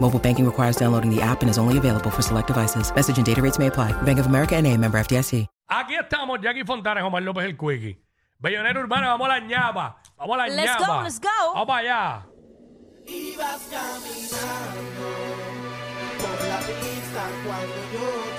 Mobile banking requires downloading the app and is only available for select devices. Message and data rates may apply. Bank of America and a member FDIC. Aquí estamos, Jackie Fontana, Omar López el Quickie. Bellonera Urbana, vamos a la ñapa. Vamos a la Let's ñapa. go, let's go. Vamos allá. Ibas caminando por la pista cuando yo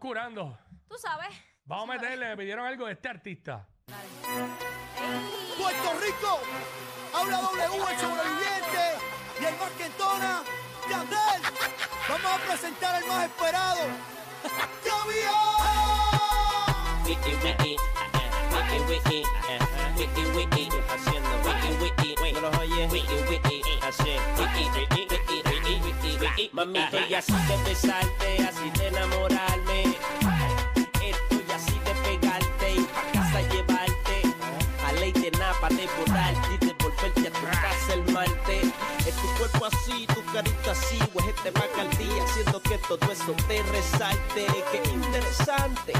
curando. Tú sabes. Vamos a meterle, me pidieron algo de este artista. Puerto Rico, habla W el sobreviviente y el más que entona, Yandel. Vamos a presentar al más esperado. ¡Ya Wiki wiki, wiki wiki, wiki wiki, haciendo wiki wiki, no los oyes, wiki wiki, hace wiki wiki, wiki wiki, wiki wiki. Mamito, y así de besarte, así de enamorarme, estoy así de pegarte y pa' casa llevarte, a ley de napa de volarte y de volverte a tu casa el martes. Es tu cuerpo así, tu carita así, o es este día haciendo que todo eso te resalte, qué interesante.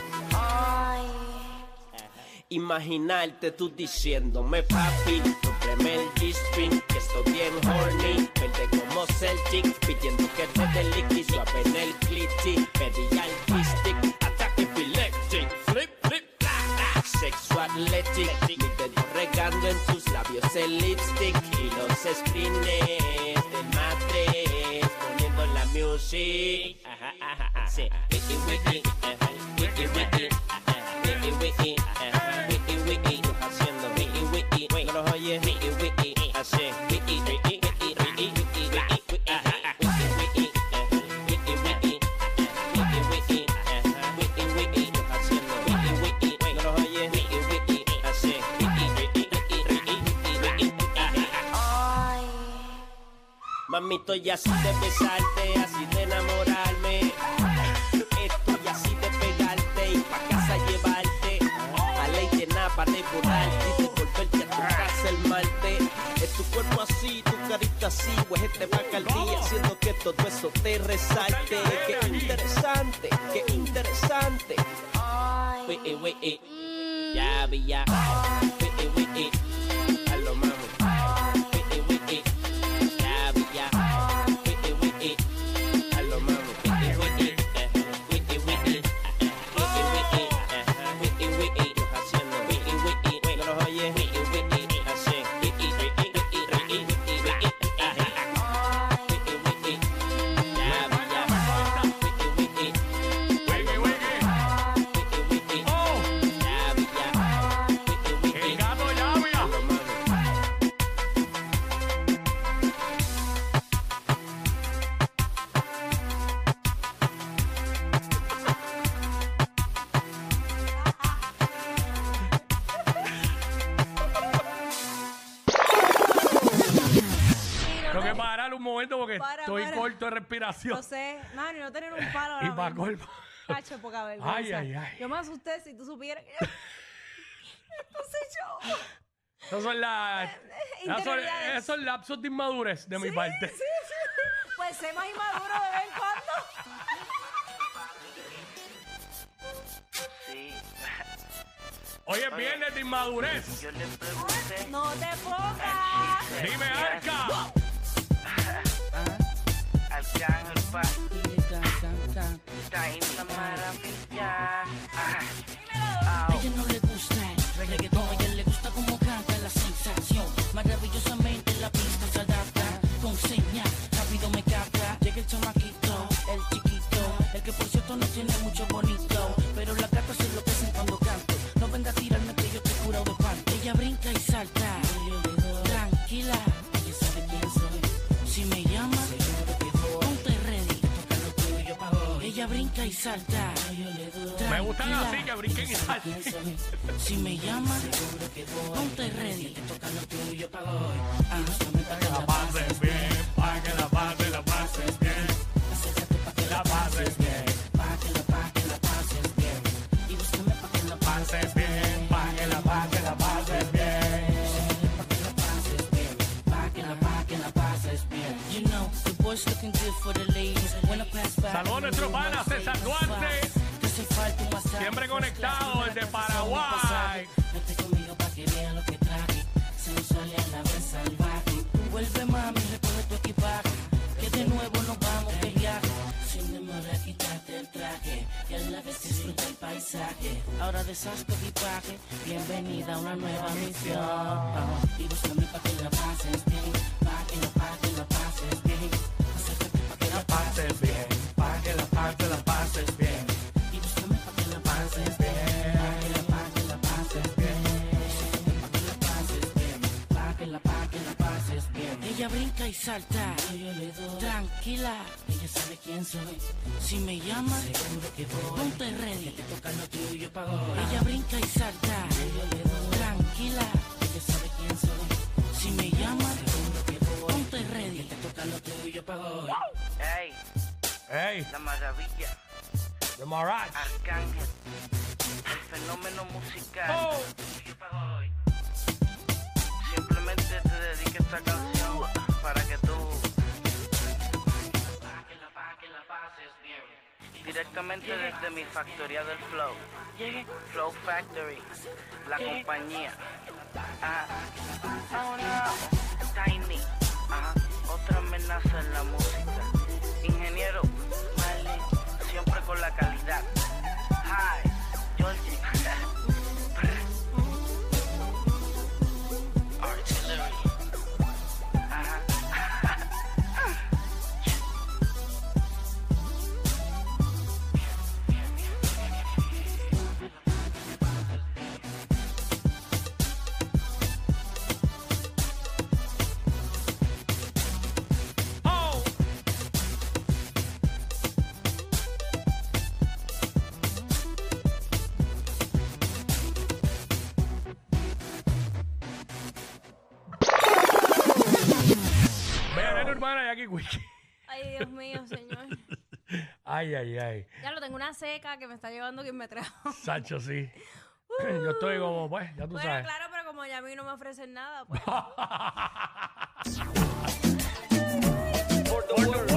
Imaginarte tú diciéndome papi, cómprame el G-string, que estoy bien horny, vente como Celtic, pidiendo que te dé liqui, suave en el clitty, pedí al stick, ataque epileptic, flip, flip, bla, bla, sexual athletic, mi dedo regando en tus labios el lipstick, y los screens del matres, poniendo la music, ajá, ajá, ajá, sí, wiki wiki, wiki wiki Mamito, y así de besarte, así de enamorarme. Estoy así de pegarte y pa' casa llevarte. A ley de napa de borrarte y de volverte a tu casa el martes. Es tu cuerpo así, tu carita así, o es este bacardí haciendo que todo eso te resalte. Qué interesante, qué interesante. Wiki, wiki, ya vi ya. Wiki, wiki, a corto de respiración. No sé, mano, y no tener un palo Y pa' mismo. colmo. Cacho, poca vergüenza. Ay, ay, ay. Yo me asusté si tú supieras que... Soy yo. Esos son las. esos son- Interioridades. esos son lapsos de inmadurez de mi Sí, parte. Sí, sí. Pues sé más inmaduro de vez en cuando. Hoy es viernes de inmadurez. Yo le pregunté No te pongas. Dime, Arca. Cángel pa Está en la maravilla Ah, A ella no le gusta el reggaetón, brinca y salta. Me gustan así que brinquen y salten. Si me llamas, ponte ready. Bienvenida a una nueva misión. Ella brinca y salta. Yo le doy. Tranquila, ella sabe quién soy. Si me llama, seguro que voy. Ponte ready. Que te toca lo tuyo pa' hoy. Ella brinca y salta. Yo le doy. Tranquila, ella sabe quién soy. Si me llama, seguro que voy. Ponte ready. Que te toca lo tuyo pa' hoy. Ey. Ey. La maravilla. The Marat. Arcángel. El fenómeno musical. Oh. Simplemente te dediqué esta canción. directamente desde mi factoría del Flow. Flow Factory, la compañía. Ah. Ya lo tengo una seca que me está llevando quien me trajo. Sacho, sí. Uh. Yo estoy como, pues, ya tú bueno, sabes. claro, pero como ya a mí no me ofrecen nada, pues.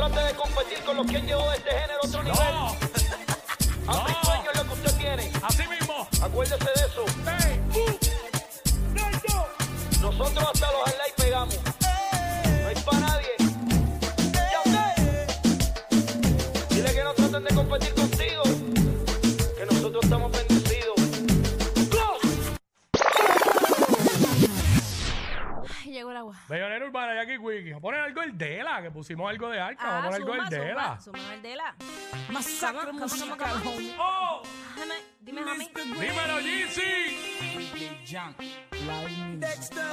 trate de competir con los que han llevado este género a otro nivel. No. Hace no. sueño lo que usted tiene. Así mismo. Acuérdese de eso. Hey. Nosotros hasta los highlights pegamos. Hey. No hay para nadie. Hey. Ya usted. Dile que no traten de competir. poner algo el Dela, que pusimos algo de arca. Vamos a poner algo el Dela. Suma, suma. Masacre ¡Oh! Dime, ¡Dímelo, Jeezy! Dexter.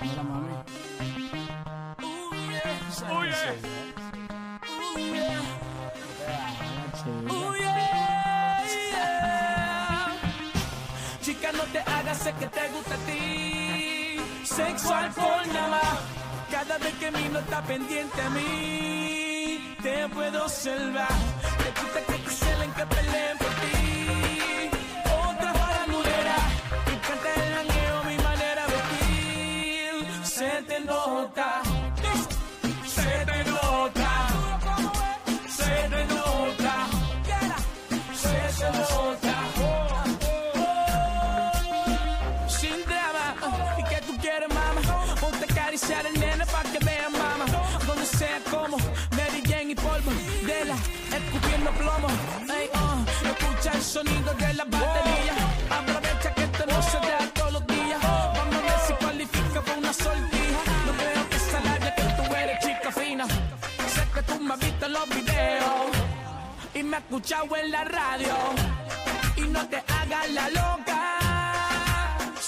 Mira, mami. ¡Uy, eh. eh. Chica, no te hagas, sé que Sexo, alcohol, nada. Cada vez que mi no está pendiente a mí, te puedo salvar. Te gusta que te celen, que peleen por ti. Otra farandulera, me encanta el jangueo, mi manera de vestir. Se te nota, plomo. Ey, uh, escucha el sonido de la batería. Aprovecha que esto no se da todos los días. Vamos a ver si cualifica para una sortija. No creo que esa que tú eres chica fina. Sé que tú me has visto los videos y me has escuchado en la radio. Y no te hagas la loca,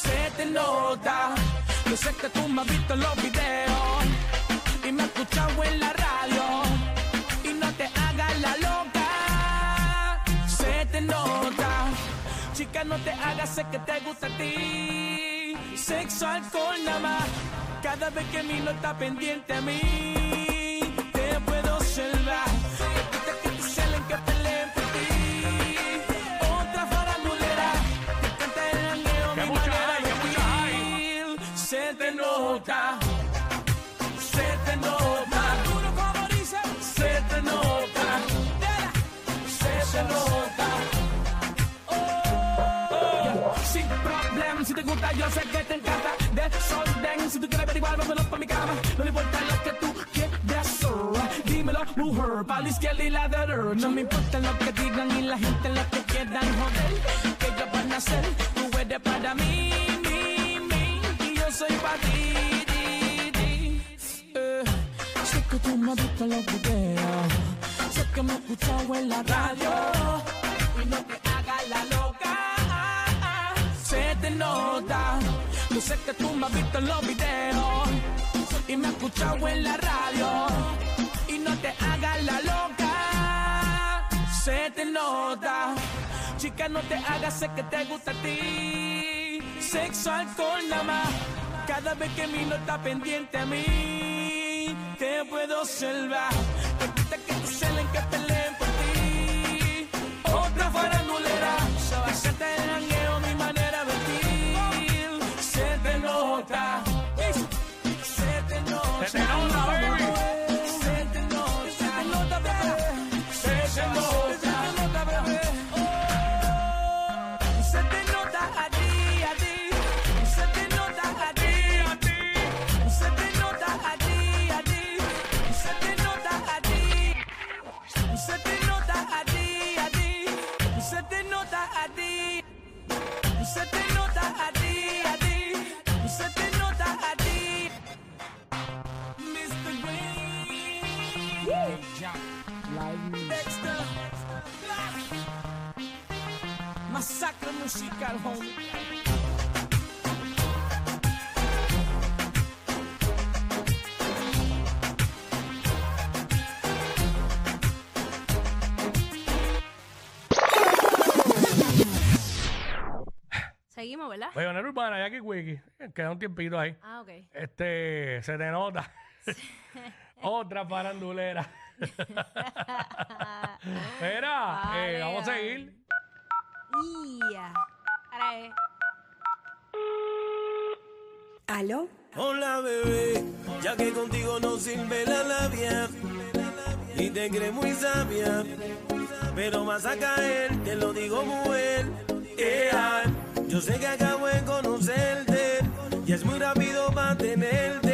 se te nota. Yo sé que tú me has visto los videos y me has escuchado en la radio. Chica, no te hagas, sé que te gusta a ti. Sexo, alcohol, nada más. Cada vez que mi no está pendiente a mí, yo sé que te encanta. Desorden, si tú quieres averiguar, vámonos pa' mi cama. No le importa lo que tú quieras. Dímelo, mujer, pa' la izquierda y la derecha. No me importa lo que digan y la gente lo que quieran joder. Que ellos van a hacer, tú eres para mí, mí, mí. Y yo soy para ti, ti, ti. Eh, sé que tú me en los videos. Sé que me has escuchado en la radio. Te nota. Yo sé que tú me has visto en los videos. Y me has escuchado en la radio. Y no te hagas la loca. Se te nota. Chica, no te hagas, sé que te gusta a ti. Sexo, alcohol, nada más. Cada vez que mi no está pendiente a mí, te puedo salvar. Te que te celen, que peleen por ti. Otra farandulera, Masacre musical, homie. Seguimos, ¿verdad? Oye, Manera Urbana, Jackie Wiki. Queda un tiempito ahí. Ah, ok. Este, se te nota. Otra farandulera. Eh, Vale, vamos a vale. seguir. Ahora es. ¿Aló? Hola bebé, ya que contigo no sirve la labia y te crees muy sabia, pero vas a caer, te lo digo mujer. Ea, yo sé que acabo de conocerte y es muy rápido mantenerte.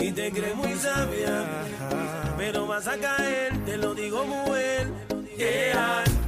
y te crees muy sabia, pero vas a caer, te lo digo muy bien. Yeah.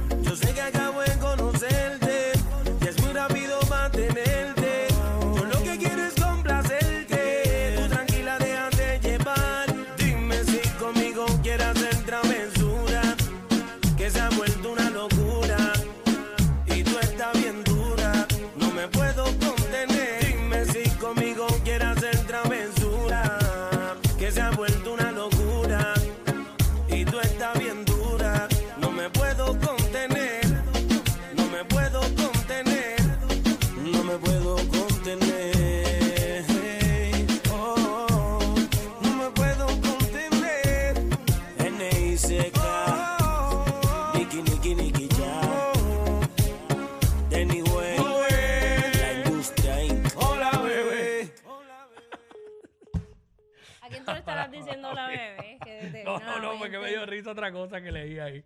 Otra cosa que leí ahí.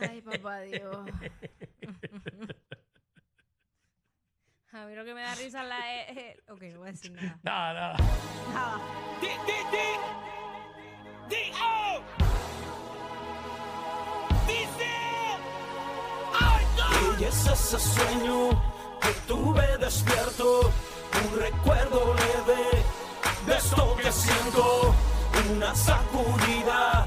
Ay, papá Dios. A mí lo que me da risa es la... eh, eh, Ok, no voy a decir nada. Nada, nada. Nada. Di, di, di. Di, oh. Dice. Ay, no. Y es ese sueño que tuve despierto, un recuerdo leve de esto que siento, una sacudida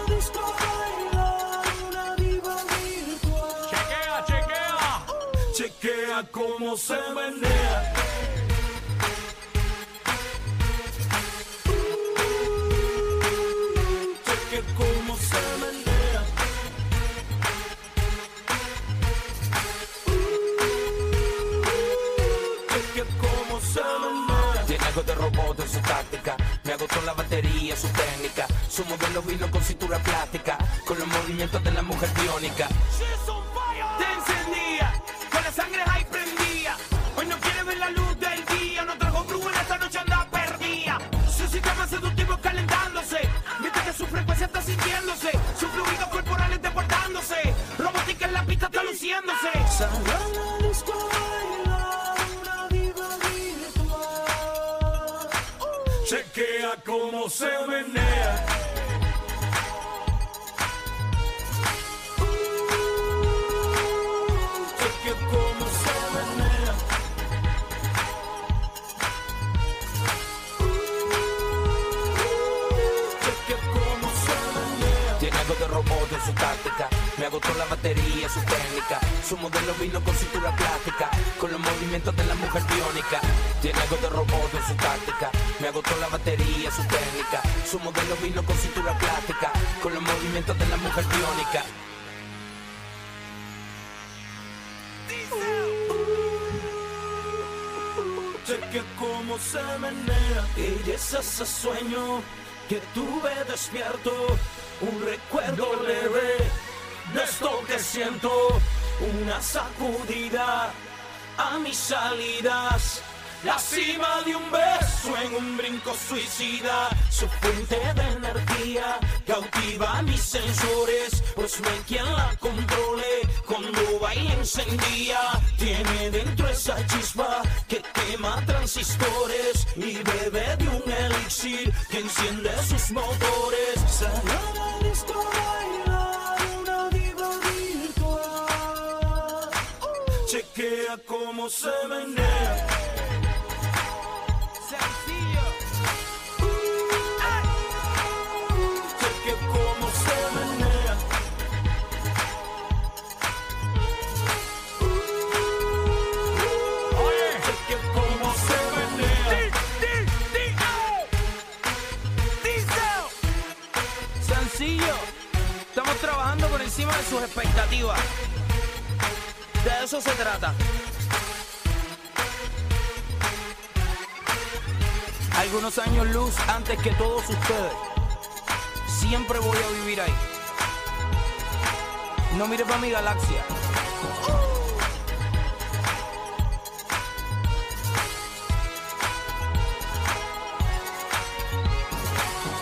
Chequea cómo se menea. Chequea cómo se menea. Chequea cómo se menea. Tiene algo de robot en su táctica. Me agotó la batería, su técnica. Su modelo vino con cintura plástica. Con los movimientos de la mujer biónica. Su táctica. Me agotó la batería, su técnica. Su modelo vino con cintura plástica. Con los movimientos de la mujer biónica. Tiene algo de robot en su táctica. Me agotó la batería, su técnica. Su modelo vino con cintura plástica. Con los movimientos de la mujer biónica. Cheque cómo se menea Y es ese sueño que tuve despierto Un recuerdo leve de esto que siento una sacudida a mis salidas. La cima de un beso en un brinco suicida, su fuente de energía cautiva mis sensores, pues no hay quien la controle cuando baila encendía. Tiene dentro esa chispa que quema transistores y bebe de un elixir que enciende sus motores. Salió Chequea cómo se menea. Sencillo. Chequea cómo se menea. Oye, Chequea cómo se menea. Sencillo. Estamos trabajando por encima de sus expectativas. De eso se trata. Algunos años luz antes que todos ustedes. Siempre voy a vivir ahí. No mires para mi galaxia.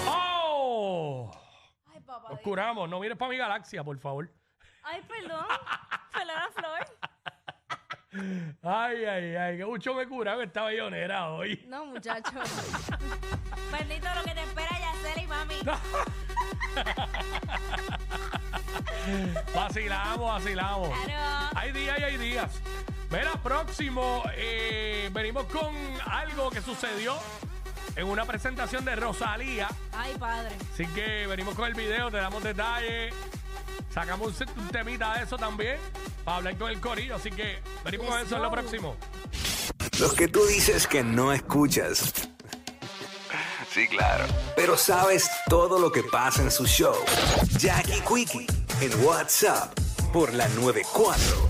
¡Oh! Ay, papá. Nos curamos. No mires para mi galaxia, por favor. Ay, perdón. Flor. Ay, ay, ay. Que mucho me curaba esta bellonera hoy. No, muchacho. Bendito lo que te espera, Yacela y mami. Vacilamos, vacilamos. Claro. Hay días y hay días. Mira, próximo, eh, venimos con algo que sucedió en una presentación de Rosalía. Ay, padre. Así que venimos con el video, te damos detalles. Sacamos un, un temita de eso también para hablar con el corillo. Así que venimos con eso en lo próximo. Los que tú dices que no escuchas. Sí, claro. Pero sabes todo lo que pasa en su show. Jackie Quickie en WhatsApp por la 94.